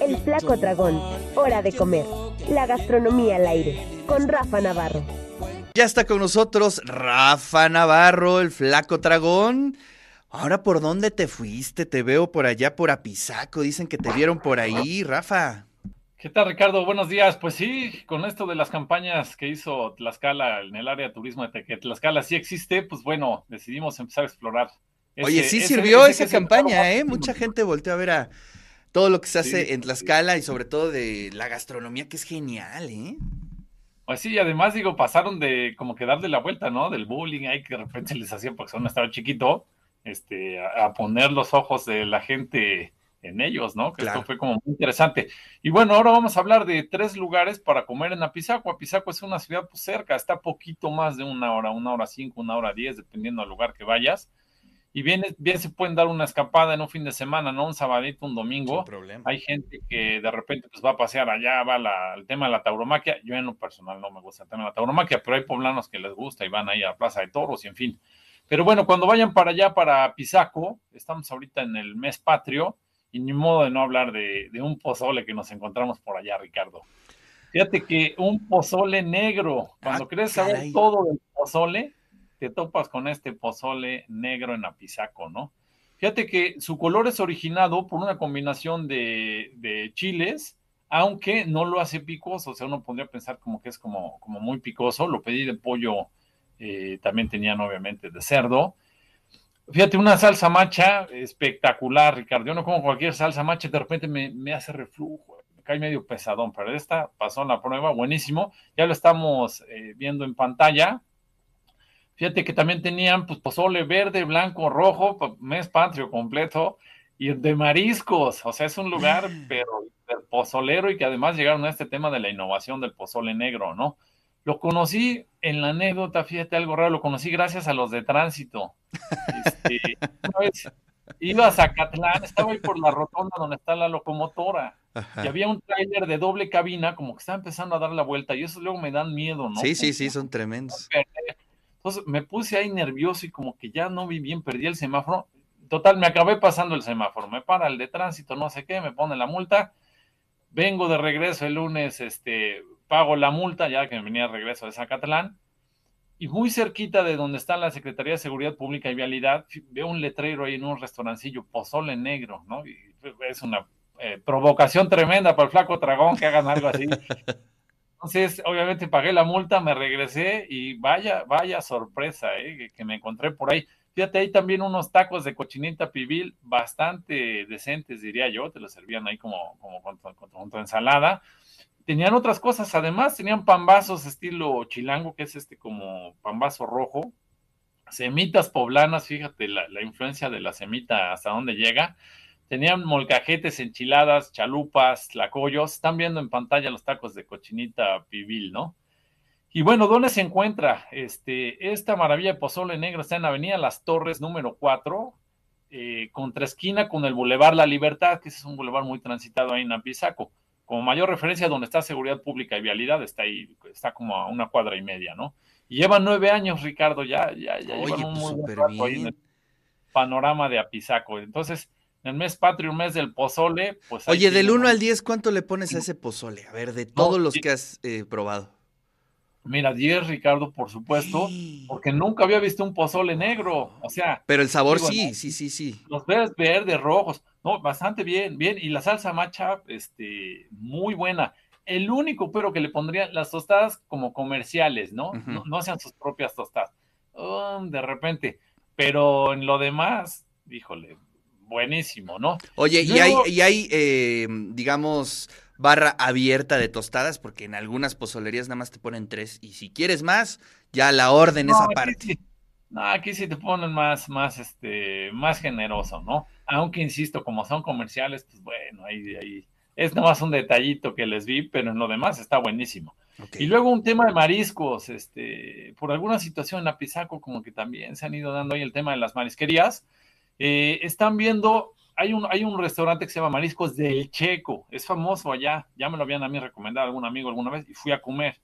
El flaco dragón, hora de comer. La gastronomía al aire, con Rafa Navarro. Ya está con nosotros Rafa Navarro, el flaco dragón. Ahora, ¿por dónde te fuiste? Te veo por allá, por Apizaco. Dicen que te vieron por ahí, Rafa. ¿Qué tal, Ricardo? Buenos días. Pues sí, con esto de las campañas que hizo Tlaxcala en el área de turismo de que Tlaxcala sí existe, pues bueno, decidimos empezar a explorar. Oye, sí sirvió esa campaña, ¿eh? Mucha gente volteó a ver a todo lo que se hace en Tlaxcala y sobre todo de la gastronomía, que es genial, ¿eh? Pues sí, además, digo, pasaron de como que darle la vuelta, ¿no? Del bullying ahí que de repente les hacían porque son estaba chiquito, este, a, poner los ojos de la gente en ellos, ¿no? Que esto fue como muy interesante. Y bueno, ahora vamos a hablar de tres lugares para comer en Apizaco. Apizaco es una ciudad pues, cerca, está poquito más de una hora, una hora cinco, una hora diez, dependiendo del lugar que vayas y bien, bien se pueden dar una escapada en un fin de semana, ¿no? Un sabadito, un domingo. Hay gente que de repente pues va a pasear allá, va la, el tema de la tauromaquia. Yo en lo personal no me gusta el tema de la tauromaquia, pero hay poblanos que les gusta y van ahí a la Plaza de Toros y en fin. Pero bueno, cuando vayan para allá, para Pisaco, estamos ahorita en el mes patrio y ni modo de no hablar de, de un pozole que nos encontramos por allá, Ricardo. Fíjate que un pozole negro, cuando crees ah, saber todo del pozole, te topas con este pozole negro en Apizaco, ¿no? Fíjate que su color es originado por una combinación de, chiles, aunque no lo hace picoso, o sea, uno podría pensar como que es como, muy picoso. Lo pedí de pollo, eh, también tenían obviamente de cerdo. Fíjate, una salsa macha espectacular, Ricardo. Yo no como cualquier salsa macha, de repente me, hace reflujo, me cae medio pesadón, pero esta pasó en la prueba, buenísimo. Ya lo estamos eh, viendo en pantalla. Fíjate que también tenían pues, pozole verde, blanco, rojo, mes patrio completo, y de mariscos. O sea, es un lugar, mm. pero pozolero y que además llegaron a este tema de la innovación del pozole negro, ¿no? Lo conocí en la anécdota, fíjate algo raro, lo conocí gracias a los de tránsito. Este, iba a Zacatlán, estaba ahí por la rotonda donde está la locomotora. Y había un tráiler de doble cabina, como que estaba empezando a dar la vuelta, y eso luego me dan miedo, ¿no? Sí, sí, sí, son tremendos. Entonces me puse ahí nervioso y como que ya no vi bien, perdí el semáforo. Total, me acabé pasando el semáforo. Me para el de tránsito, no sé qué, me pone la multa. Vengo de regreso el lunes, este, pago la multa, ya que venía de regreso de Zacatlán. Y muy cerquita de donde está la Secretaría de Seguridad Pública y Vialidad, veo un letrero ahí en un restaurancillo, pozole negro, ¿no? Y es una eh, provocación tremenda para el flaco dragón que hagan algo así. Entonces, obviamente pagué la multa, me regresé y vaya, vaya sorpresa eh, que, me encontré por ahí. Fíjate, ahí también unos tacos de cochinita pibil bastante decentes, diría yo, te los servían ahí como, como con, tu ensalada. Tenían otras cosas, además tenían pambazos estilo chilango, que es este como pambazo rojo, semitas poblanas, fíjate la, la influencia de la semita hasta dónde llega Tenían molcajetes, enchiladas, chalupas, tlacoyos. Están viendo en pantalla los tacos de cochinita pibil, ¿no? Y bueno, ¿dónde se encuentra? Este, esta maravilla de pozole negro está en Avenida Las Torres, número 4, eh, contra esquina con el Boulevard La Libertad, que es un boulevard muy transitado ahí en Apizaco. Como mayor referencia donde está seguridad pública y vialidad, está ahí, está como a una cuadra y media, ¿no? Y llevan nueve años, Ricardo, ya, ya, ya llevan un muy buen ahí en el panorama de Apizaco. Entonces, el mes patrio, un mes del pozole, pues... Oye, del 1 al 10, ¿cuánto le pones a ese pozole? A ver, de todos los que has eh, probado. Mira, 10, Ricardo, por supuesto, porque nunca había visto un pozole negro, o sea... Pero el sabor sí, sí, sí, sí. Los ves verdes, rojos, no, bastante bien, bien, y la salsa macha, este, muy buena. El único pero que le pondría las tostadas como comerciales, ¿no? no, no, hacían sus propias tostadas. Um, de repente, pero en lo demás, híjole, buenísimo, ¿no? Oye, y hay, y hay eh, digamos, barra abierta de tostadas, porque en algunas pozolerías nada más te ponen tres, y si quieres más, ya la orden es aparte. No, aquí sí te ponen más, más, este, más generoso, ¿no? Aunque insisto, como son comerciales, pues bueno, ahí, ahí es nada más un detallito que les vi, pero en lo demás está buenísimo. Y luego un tema de mariscos, este, por alguna situación en Apizaco, como que también se han ido dando ahí el tema de las marisquerías. Eh, están viendo, hay un, hay un restaurante que se llama Mariscos del Checo, es famoso allá, ya me lo habían a mí recomendado algún amigo alguna vez y fui a comer.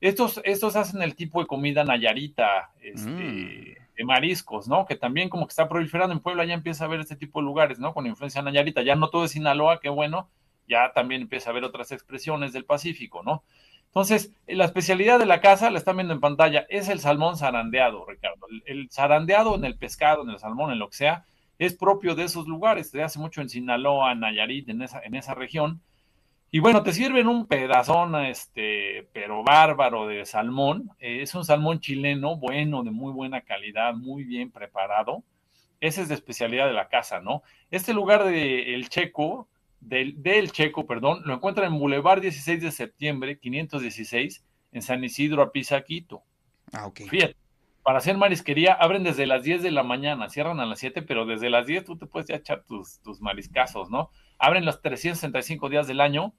Estos, estos hacen el tipo de comida nayarita, este, mariscos, ¿no? Que también como que está proliferando en Puebla, ya empieza a ver este tipo de lugares, ¿no? Con influencia nayarita, ya no todo es Sinaloa, qué bueno, ya también empieza a ver otras expresiones del Pacífico, ¿no? Entonces, la especialidad de la casa, la están viendo en pantalla, es el salmón zarandeado, Ricardo. El, zarandeado en el pescado, en el salmón, en lo que sea, es propio de esos lugares. Se hace mucho en Sinaloa, Nayarit, en esa, en esa región. Y bueno, te sirven un pedazón, este, pero bárbaro de salmón. Eh, es un salmón chileno, bueno, de muy buena calidad, muy bien preparado. Esa es de especialidad de la casa, ¿no? Este lugar de El Checo, del, Checo, perdón, lo encuentran en Boulevard 16 de septiembre, 516, en San Isidro, Apizaquito. Ah, ok. Fíjate, para hacer marisquería abren desde las 10 de la mañana, cierran a las 7, pero desde las 10 tú te puedes ya echar tus, tus mariscazos, ¿no? Abren los 365 días del año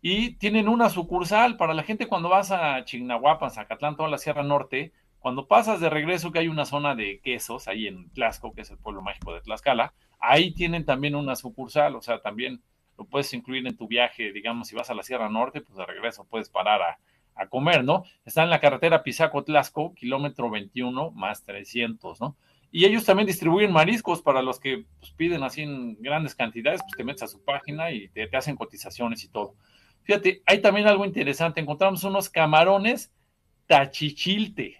y tienen una sucursal para la gente cuando vas a Chignahuapan, Zacatlán, toda la Sierra Norte, cuando pasas de regreso que hay una zona de quesos ahí en Tlaxco, que es el pueblo mágico de Tlaxcala, ahí tienen también una sucursal, o sea, también lo puedes incluir en tu viaje, digamos, si vas a la Sierra Norte, pues de regreso puedes parar a, comer, ¿no? Está en la carretera Pisaco-Tlasco, kilómetro 21 más 300, ¿no? Y ellos también distribuyen mariscos para los que pues, piden así en grandes cantidades, pues te metes a su página y te, te hacen cotizaciones y todo. Fíjate, hay también algo interesante, encontramos unos camarones tachichilte.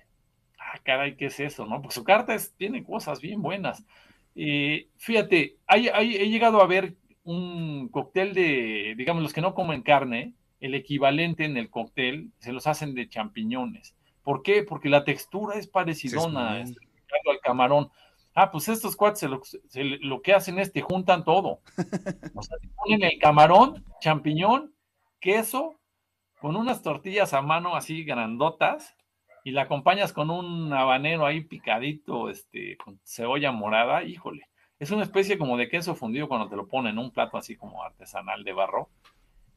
Ah, caray, ¿qué es eso? ¿No? Pues su carta tiene cosas bien buenas. Eh, fíjate, hay, he llegado a ver un cóctel de, digamos, los que no comen carne, el equivalente en el cóctel se los hacen de champiñones. ¿Por qué? Porque la textura es parecidona este, al camarón. Ah, pues estos cuates lo, que hacen es que juntan todo. O sea, ponen el camarón, champiñón, queso, con unas tortillas a mano así grandotas, y la acompañas con un habanero ahí picadito, este, con cebolla morada, híjole. Es una especie como de queso fundido cuando te lo ponen en un plato así como artesanal de barro.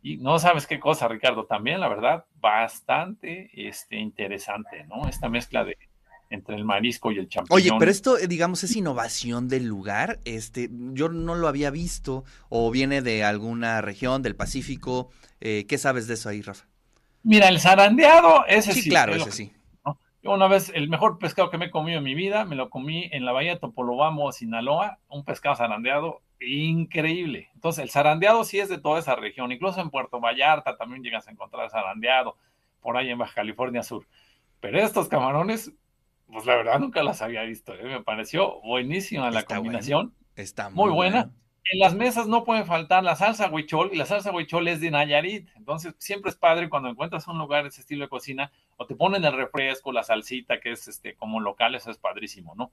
Y no sabes qué cosa, Ricardo, también la verdad, bastante este, interesante, ¿no? Esta mezcla de entre el marisco y el champiñón. Oye, pero esto, eh, digamos, es innovación del lugar. Este, yo no lo había visto o viene de alguna región del Pacífico. Eh, ¿Qué sabes de eso ahí, Rafa? Mira, el zarandeado, ese sí. Sí, claro, ese sí. Yo una vez, el mejor pescado que me he comido en mi vida, me lo comí en la bahía de Topolobamo, Sinaloa, un pescado zarandeado increíble. Entonces, el zarandeado sí es de toda esa región, incluso en Puerto Vallarta también llegas a encontrar zarandeado, por ahí en Baja California Sur. Pero estos camarones, pues la verdad nunca las había visto, ¿eh? me pareció buenísima la combinación. Está muy, buena en las mesas no puede faltar la salsa huichol y la salsa huichol es de Nayarit. Entonces, siempre es padre cuando encuentras un lugar de ese estilo de cocina o te ponen el refresco, la salsita, que es este como local, eso es padrísimo, ¿no?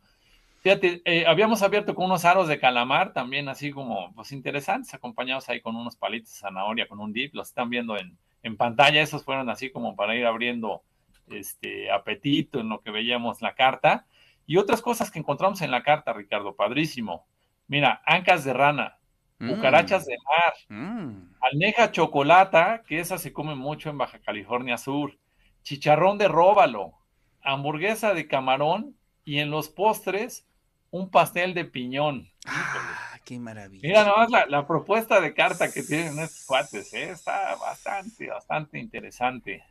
Fíjate, eh, habíamos abierto con unos aros de calamar también así como, pues interesantes, acompañados ahí con unos palitos de zanahoria, con un dip, los están viendo en, en pantalla, esos fueron así como para ir abriendo este apetito en lo que veíamos la carta. Y otras cosas que encontramos en la carta, Ricardo, padrísimo Mira, ancas de rana, cucarachas de mar, mm. almeja chocolata, que esa se come mucho en Baja California Sur, chicharrón de róbalo, hamburguesa de camarón y en los postres un pastel de piñón. Ah, qué maravilla. Mira nomás la, la, propuesta de carta que tienen estos cuates, ¿eh? está bastante, bastante interesante.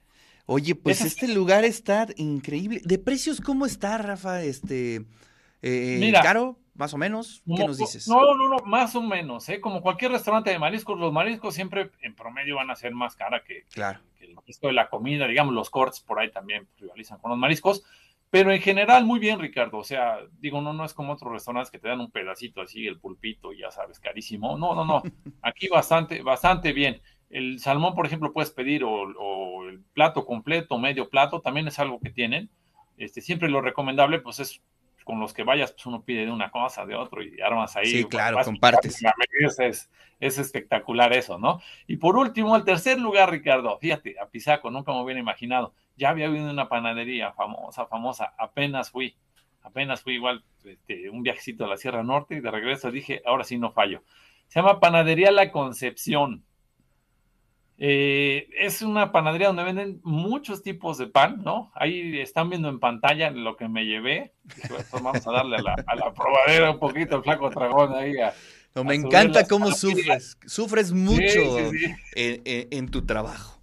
Oye, pues este lugar está increíble. ¿De precios cómo está, Rafa? Este, eh, Mira, ¿Caro? Más o menos. ¿Qué nos dices? No, no, no, más o menos. ¿eh? Como cualquier restaurante de mariscos, los mariscos siempre en promedio van a ser más cara que, claro. el resto de la comida. Digamos, los cortes por ahí también rivalizan con los mariscos. Pero en general, muy bien, Ricardo. O sea, digo, no, no es como otros restaurantes que te dan un pedacito así, el pulpito, ya sabes, carísimo. No, no, no. Aquí bastante, bastante bien. El salmón, por ejemplo, puedes pedir o, o el plato completo, medio plato, también es algo que tienen. Este, siempre lo recomendable, pues es con los que vayas, pues uno pide de una cosa, de otro y armas ahí. Sí, claro, compartes. Es, es, espectacular eso, ¿no? Y por último, el tercer lugar, Ricardo, fíjate, a Pisaco, nunca me hubiera imaginado. Ya había habido una panadería famosa, famosa, apenas fui, apenas fui igual este, un viajecito a la Sierra Norte y de regreso dije, ahora sí no fallo. Se llama Panadería La Concepción. Eh, es una panadería donde venden muchos tipos de pan, ¿no? Ahí están viendo en pantalla lo que me llevé. Pues, vamos a darle a la, probadera un poquito el flaco dragón ahí. no, me encanta cómo sufres. Sufres mucho En, tu trabajo.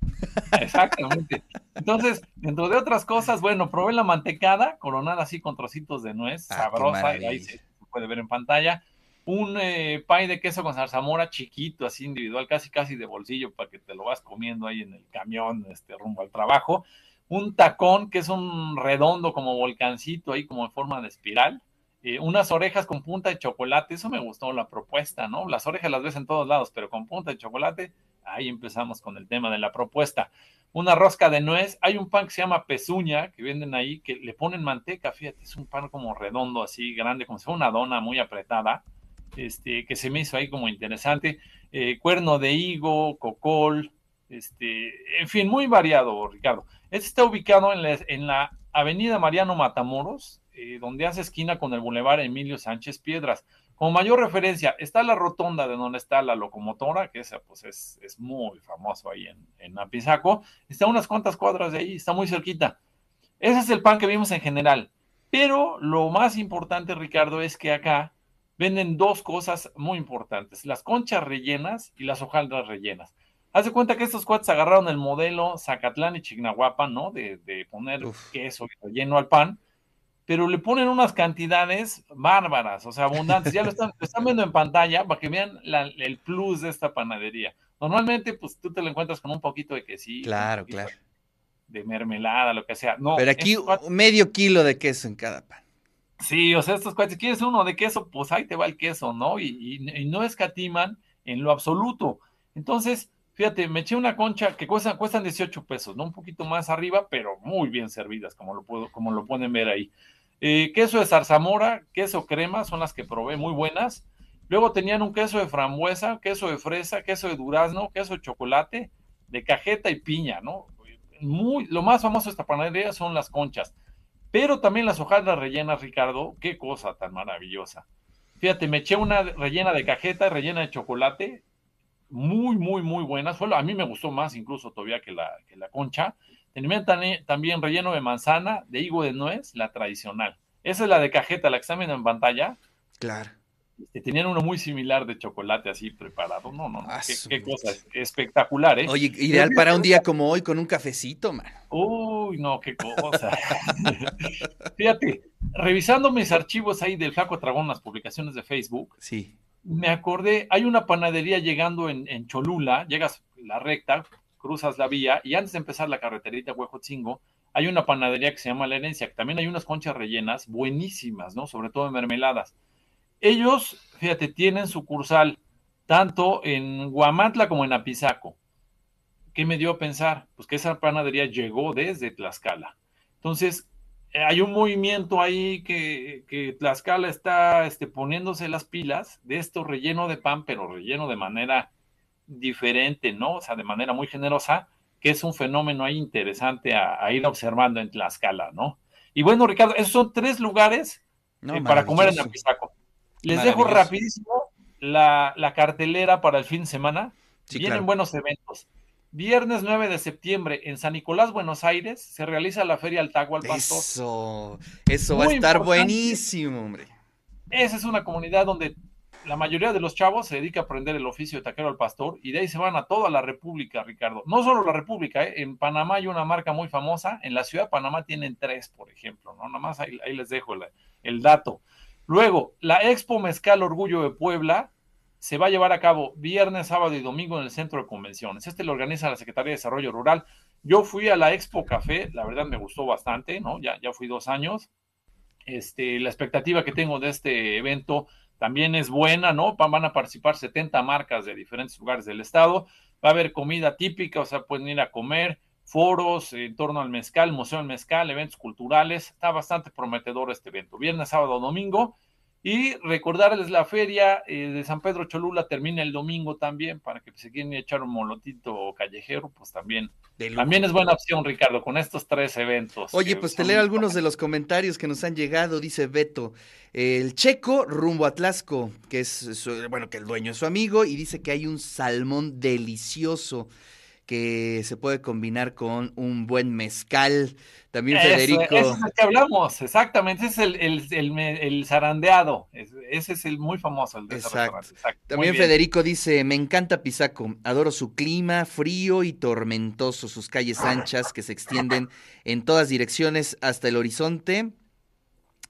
Exactamente. Entonces, dentro de otras cosas, bueno, probé la mantecada, coronada así con trocitos de nuez, Ah, sabrosa, y ahí se puede ver en pantalla. Un eh, de queso con zarzamora chiquito, así individual, casi casi de bolsillo, para que te lo vas comiendo ahí en el camión, este, rumbo al trabajo. Un tacón, que es un redondo como volcancito, ahí como en forma de espiral. Eh, unas orejas con punta de chocolate, eso me gustó la propuesta, ¿no? Las orejas las ves en todos lados, pero con punta de chocolate, ahí empezamos con el tema de la propuesta. Una rosca de nuez, hay un pan que se llama pezuña, que venden ahí, que le ponen manteca, fíjate, es un pan como redondo, así grande, como si fuera una dona muy apretada, este, que se me hizo ahí como interesante. Eh, cuerno de higo, cocol, este, en fin, muy variado, Ricardo. Este está ubicado en la, en la avenida Mariano Matamoros, eh, donde hace esquina con el Boulevard Emilio Sánchez Piedras. Como mayor referencia, está la rotonda de donde está la locomotora, que esa pues es, es muy famoso ahí en, en Apizaco. Está unas cuantas cuadras de ahí, está muy cerquita. Ese es el pan que vimos en general. Pero lo más importante, Ricardo, es que acá venden dos cosas muy importantes, las conchas rellenas y las hojaldras rellenas. Haz de cuenta que estos cuates agarraron el modelo Zacatlán y Chignahuapan, ¿no? De, de poner Uf. queso y relleno al pan, pero le ponen unas cantidades bárbaras, o sea, abundantes. Ya lo están, lo están viendo en pantalla para que vean la- el plus de esta panadería. Normalmente, pues tú te lo encuentras con un poquito de quesillo, Claro, claro. de mermelada, lo que sea. No, Pero aquí cuates- medio kilo de queso en cada pan. Sí, o sea, estos cuates, ¿quieres uno de queso? Pues ahí te va el queso, ¿no? Y, no escatiman en lo absoluto. Entonces, fíjate, me eché una concha que cuestan, cuestan 18 pesos, ¿no? Un poquito más arriba, pero muy bien servidas, como lo, puedo, como lo pueden ver ahí. Eh, queso de zarzamora, queso crema, son las que probé, muy buenas. Luego tenían un queso de frambuesa, queso de fresa, queso de durazno, queso de chocolate, de cajeta y piña, ¿no? Muy, lo más famoso de esta panadería son las conchas. Pero también las hojaldras rellenas, Ricardo, qué cosa tan maravillosa. Fíjate, me eché una rellena de cajeta, rellena de chocolate, muy, muy, muy buena. Solo a mí me gustó más incluso todavía que la, que la concha. Tenía también, relleno de manzana, de higo de nuez, la tradicional. Esa es la de cajeta, la que están viendo en pantalla. Claro. Este, tenían uno muy similar de chocolate así preparado. No, no. Ah, Qué, qué cosa espectacular, ¿eh? Oye, ideal para un día como hoy con un cafecito, man. Uy, no, qué cosa. Fíjate, revisando mis archivos ahí del Flaco Dragón, las publicaciones de Facebook, Sí. me acordé, hay una panadería llegando en, en Cholula, llegas la recta, cruzas la vía y antes de empezar la carreterita Huejotzingo, hay una panadería que se llama La Herencia, que también hay unas conchas rellenas buenísimas, ¿no? Sobre todo en mermeladas. Ellos, fíjate, tienen sucursal tanto en Guamantla como en Apizaco. ¿Qué me dio a pensar? Pues que esa panadería llegó desde Tlaxcala. Entonces, eh, hay un movimiento ahí que, que Tlaxcala está este, poniéndose las pilas de esto relleno de pan, pero relleno de manera diferente, ¿no? O sea, de manera muy generosa, que es un fenómeno ahí interesante a, a ir observando en Tlaxcala, ¿no? Y bueno, Ricardo, esos son tres lugares No, eh, para comer en. Apizaco. Les dejo rapidísimo la, la cartelera para el fin de semana. Sí, Vienen claro. buenos eventos. Viernes 9 de septiembre en San Nicolás, Buenos Aires, se realiza la Feria Altagua al Pastor. Eso, eso va a estar importante. buenísimo, hombre. Esa es una comunidad donde la mayoría de los chavos se dedica a aprender el oficio de taquero al pastor y de ahí se van a toda la República, Ricardo. No solo la República, ¿eh? en Panamá hay una marca muy famosa, en la ciudad de Panamá tienen tres, por ejemplo, ¿no? Nada más ahí, ahí les dejo el, el dato. Luego, la Expo Mezcal Orgullo de Puebla se va a llevar a cabo viernes, sábado y domingo en el centro de convenciones. Este lo organiza la Secretaría de Desarrollo Rural. Yo fui a la Expo Café, la verdad me gustó bastante, ¿no? Ya, ya fui dos años. Este, la expectativa que tengo de este evento también es buena, ¿no? Van a participar 70 marcas de diferentes lugares del estado. Va a haber comida típica, o sea, pueden ir a comer, foros en torno al mezcal, Museo del Mezcal, eventos culturales. Está bastante prometedor este evento. Viernes, sábado, domingo. Y recordarles la feria eh, de San Pedro Cholula termina el domingo también, para que si quieren echar un molotito callejero, pues también, también es buena opción, Ricardo, con estos tres eventos. Oye, pues te leo algunos de los comentarios que nos han llegado, dice Beto. El checo rumbo a Tlaxco, que es, su- bueno, que el dueño es su amigo, y dice que hay un salmón delicioso. Que se puede combinar con un buen mezcal. También Eso, Federico. ese es el que hablamos, exactamente. Ese es el, el, el, el zarandeado. Ese es el muy famoso, el de ese Exacto. Muy También. Federico dice, me encanta Pisaco, adoro su clima frío y tormentoso, sus calles anchas que se extienden en todas direcciones hasta el horizonte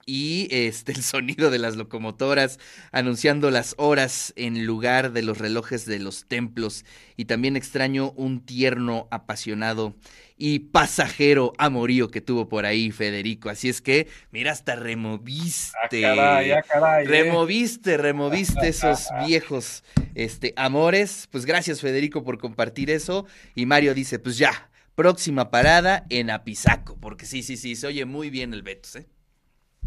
y este el sonido de las locomotoras anunciando las horas en lugar de los relojes de los templos y también extraño un tierno apasionado y pasajero amorío que tuvo por ahí Federico, así es que mira hasta Ah, removiste caray, ah, caray, eh. Removiste, removiste esos viejos este, amores. Pues gracias, Federico, por compartir eso. Y Mario dice: Pues ya, próxima parada en Apizaco. Porque sí, sí, sí, se oye muy bien el Betos, ¿eh?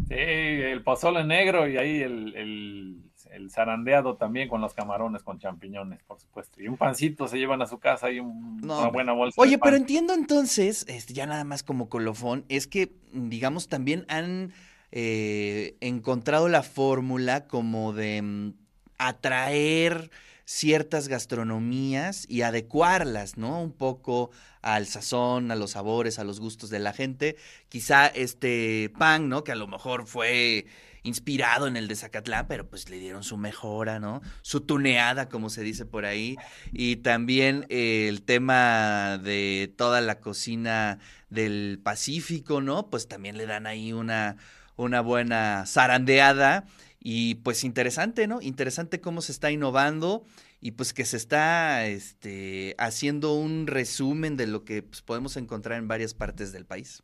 Sí, el pozole negro y ahí el, el, el zarandeado también con los camarones con champiñones, por supuesto. Y un pancito se llevan a su casa y un- No, una buena bolsa. Oye, de pero entiendo entonces, este, ya nada más como colofón, es que, digamos, también han eh, encontrado la fórmula como de mm, atraer ciertas gastronomías y adecuarlas, ¿no? Un poco al sazón, a los sabores, a los gustos de la gente. Quizá este pan, ¿no? Que a lo mejor fue inspirado en el de Zacatlán, pero pues le dieron su mejora, ¿no? Su tuneada, como se dice por ahí. Y también el tema de toda la cocina del Pacífico, ¿no? Pues también le dan ahí una, una buena zarandeada. Y pues interesante, ¿no? Interesante cómo se está innovando y pues que se está este, haciendo un resumen de lo que pues, podemos encontrar en varias partes del país.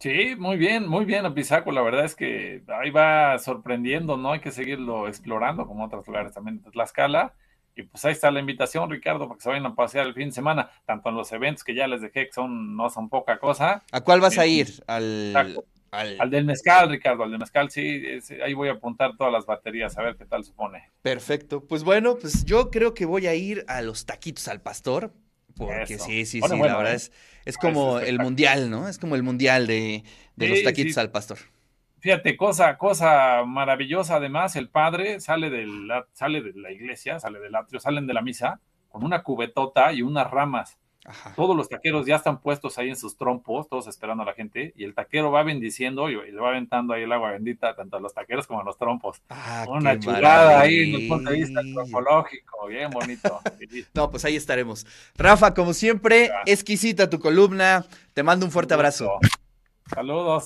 Sí, muy bien, muy bien, Apizaco. La verdad es que ahí va sorprendiendo, ¿no? Hay que seguirlo explorando, como otros lugares también de Tlaxcala. Y pues ahí está la invitación, Ricardo, para que se vayan a pasear el fin de semana, tanto en los eventos que ya les dejé, que son, no son poca cosa. ¿A cuál vas a Sí. ir? Al. Al- Al del mezcal, Ricardo, al del mezcal, sí, ahí voy a apuntar todas las baterías, a ver qué tal supone. Perfecto. Pues bueno, pues yo creo que voy a ir a los taquitos al pastor. Porque Eso. sí, sí, Bueno, sí, bueno, la verdad ¿eh? es, es como el mundial, ¿no? Es como el mundial de, de Sí, los taquitos sí. al pastor. Fíjate, cosa, cosa maravillosa además, el padre sale, del, sale de la iglesia, sale del atrio, salen de la misa con una cubetota y unas ramas. Ajá. Todos los taqueros ya están puestos ahí en sus trompos, todos esperando a la gente, y el taquero va bendiciendo y, le va aventando ahí el agua bendita tanto a los taqueros como a los trompos. Ah, Una chulada ahí desde el punto de vista antropológico, bien bonito. No, pues ahí estaremos. Rafa, como siempre, exquisita tu columna. Te mando un fuerte abrazo. Saludos.